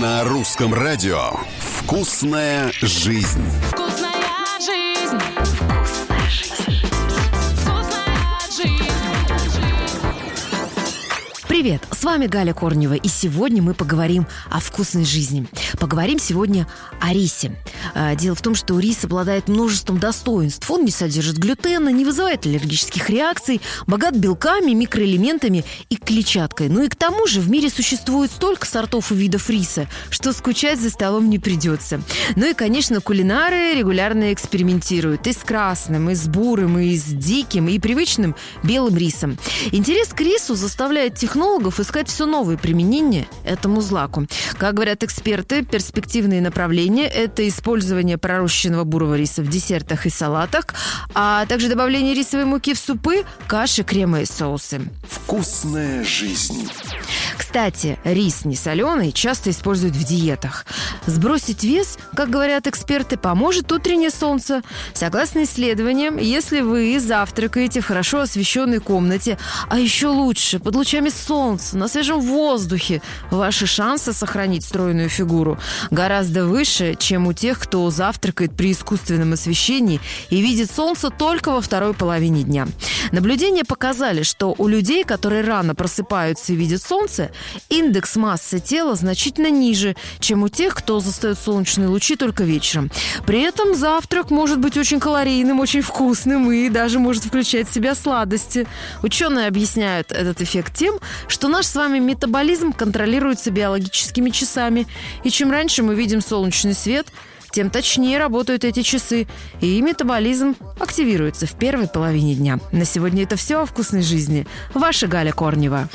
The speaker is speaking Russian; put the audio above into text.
На русском радио «Вкусная жизнь». Вкусная жизнь. Вкусная жизнь. Привет, с вами Галя Корнева, и сегодня мы поговорим о вкусной жизни. Поговорим сегодня о рисе. А, Дело в том, что рис обладает множеством достоинств. Он не содержит глютена, не вызывает аллергических реакций, богат белками, микроэлементами и клетчаткой. Ну и к тому же в мире существует столько сортов и видов риса, что скучать за столом не придется. Ну и, конечно, кулинары регулярно экспериментируют и с красным, и с бурым, и с диким, и привычным белым рисом. Интерес к рису заставляет технологов искать все новые применения этому злаку. Как говорят эксперты, перспективные направления – это использование пророщенного бурого риса в десертах и салатах, а также добавление рисовой муки в супы, каши, крема и соусы. «Вкусная жизнь». Кстати, рис не соленый часто используют в диетах. Сбросить вес, как говорят эксперты, поможет утреннее солнце. Согласно исследованиям, если вы завтракаете в хорошо освещенной комнате, а еще лучше под лучами солнца, на свежем воздухе, ваши шансы сохранить стройную фигуру гораздо выше, чем у тех, кто завтракает при искусственном освещении и видит солнце только во второй половине дня. Наблюдения показали, что у людей, которые рано просыпаются и видят солнце, индекс массы тела значительно ниже, чем у тех, кто застает солнечные лучи только вечером. При этом завтрак может быть очень калорийным, очень вкусным и даже может включать в себя сладости. Ученые объясняют этот эффект тем, что наш с вами метаболизм контролируется биологическими часами. И чем раньше мы видим солнечный свет, тем точнее работают эти часы, и метаболизм активируется в первой половине дня. На сегодня это все о вкусной жизни. Ваша Галя Корнева.